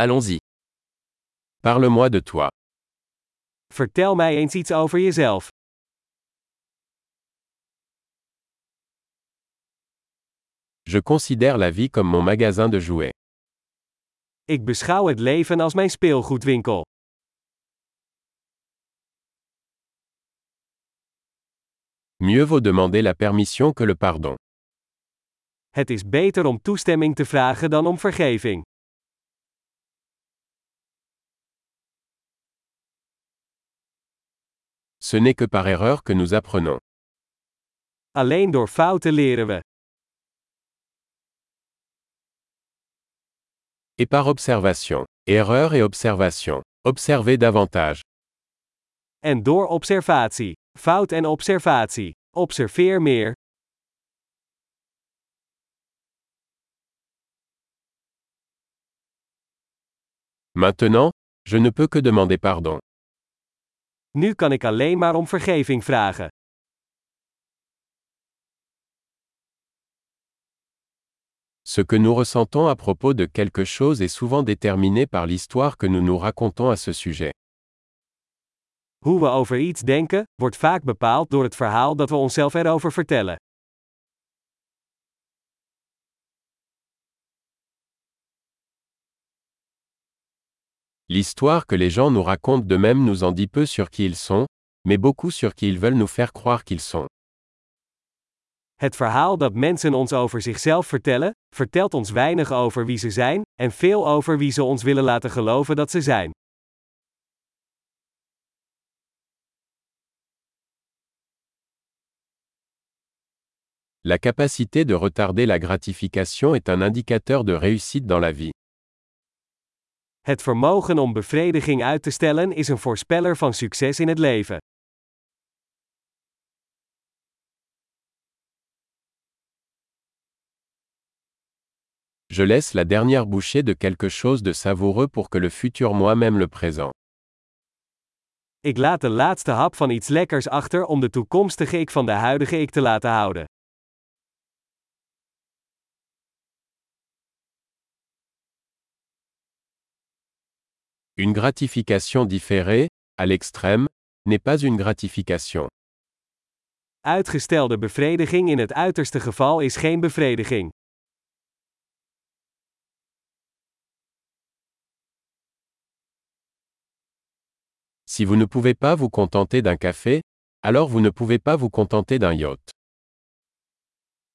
Allons-y. Parle-moi de toi. Vertel mij eens iets over jezelf. Je considère la vie comme mon magasin de jouets. Ik beschouw het leven als mijn speelgoedwinkel. Mieux vaut demander la permission que le pardon. Het is beter om toestemming te vragen dan om vergeving. Ce n'est que par erreur que nous apprenons. Alleen door fouten leren we. Et par observation. Erreur et observation. Observez davantage. En door observatie. Fout en observatie. Observeer meer. Maintenant, je ne peux que demander pardon. Nu kan ik alleen maar om vergeving vragen. Ce que nous ressentons à propos de quelque chose est souvent déterminé par l'histoire que nous nous racontons à ce sujet. Hoe we over iets denken, wordt vaak bepaald door het verhaal dat we onszelf erover vertellen. L'histoire que les gens nous racontent d'eux-mêmes nous en dit peu sur qui ils sont, mais beaucoup sur qui ils veulent nous faire croire qu'ils sont. Het verhaal dat mensen ons over zichzelf vertellen, vertelt ons weinig over wie ze zijn, en veel over wie ze ons willen laten geloven dat ze zijn. La capacité de retarder la gratification est un indicateur de réussite dans la vie. Het vermogen om bevrediging uit te stellen is een voorspeller van succes in het leven. Je laisse la dernière bouchée de quelque chose de savoureux pour que le futur moi-même le présent. Ik laat de laatste hap van iets lekkers achter om de toekomstige ik van de huidige ik te laten houden. Une gratification différée, à l'extrême, n'est pas une gratification. Uitgestelde bevrediging in het uiterste geval is geen bevrediging. Si vous ne pouvez pas vous contenter d'un café, alors vous ne pouvez pas vous contenter d'un yacht.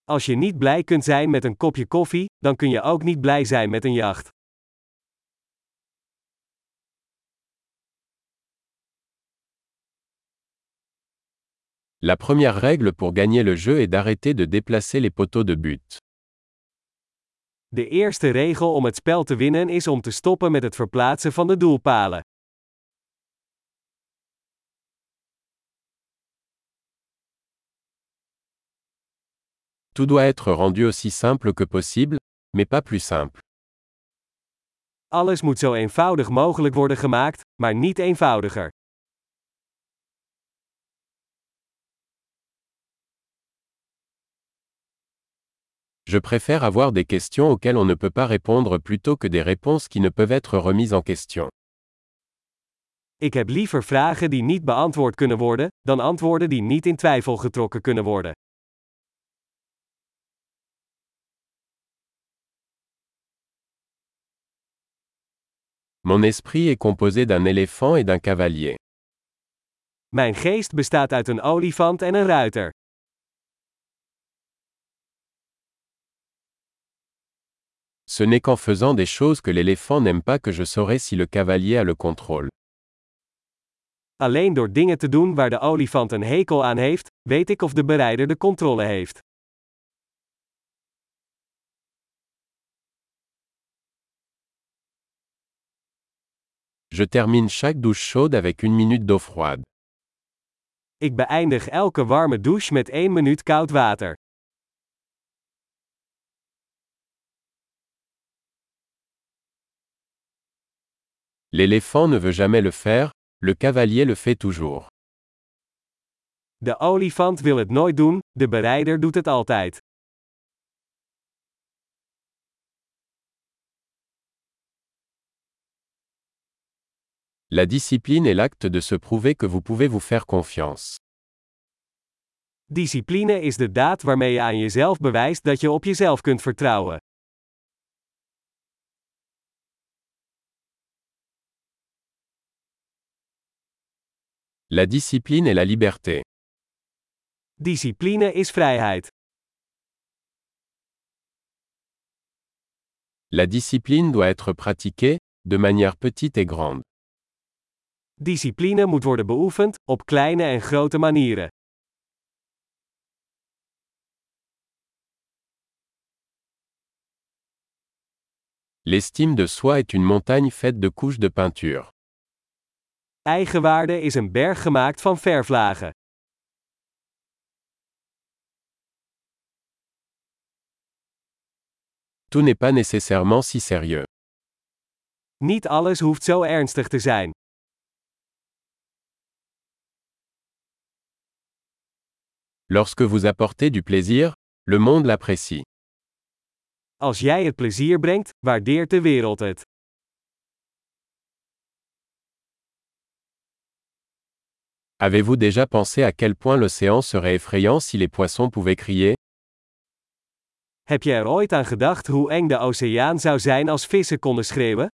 Als je niet blij kunt zijn met een kopje koffie, dan kun je ook niet blij zijn met een jacht. La première règle pour gagner le jeu est d'arrêter de déplacer les poteaux de but. De eerste regel om het spel te winnen is om te stoppen met het verplaatsen van de doelpalen. Tout doit être rendu aussi simple que possible, mais pas plus simple. Alles moet zo eenvoudig mogelijk worden gemaakt, maar niet eenvoudiger. Je préfère avoir des questions auxquelles on ne peut pas répondre plutôt que des réponses qui ne peuvent être remises en question. Ik heb liever vragen die niet beantwoord kunnen worden, dan antwoorden die niet in twijfel getrokken kunnen worden. Mon esprit est composé d'un éléphant et d'un cavalier. Mijn geest bestaat uit een olifant en een ruiter. Ce n'est qu'en faisant des choses que l'éléphant n'aime pas que je saurai si le cavalier a le contrôle. Alleen door dingen te doen waar de olifant een hekel aan heeft, weet ik of de berijder de controle heeft. Je termine chaque douche chaude avec une minute d'eau froide. Ik beëindig elke warme douche met 1 minuut koud water. L'éléphant ne veut jamais le faire, le cavalier le fait toujours. De olifant wil het nooit doen, de berijder doet het altijd. La discipline est l'acte de se prouver que vous pouvez vous faire confiance. Discipline is de daad waarmee je aan jezelf bewijst dat je op jezelf kunt vertrouwen. La discipline est la liberté. Discipline is vrijheid. La discipline doit être pratiquée, de manière petite et grande. Discipline moet worden beoefend, op kleine en grote manieren. L'estime de soi est une montagne faite de couches de peinture. Eigenwaarde is een berg gemaakt van verflagen. Tout n'est pas nécessairement si sérieux. Niet alles hoeft zo ernstig te zijn. Lorsque vous apportez du plaisir, le monde l'apprécie. Als jij het plezier brengt, waardeert de wereld het. Avez-vous déjà pensé à quel point l'océan serait effrayant si les poissons pouvaient crier Heb je er ooit aan gedacht hoe eng de oceaan zou zijn als vissen konden schreeuwen?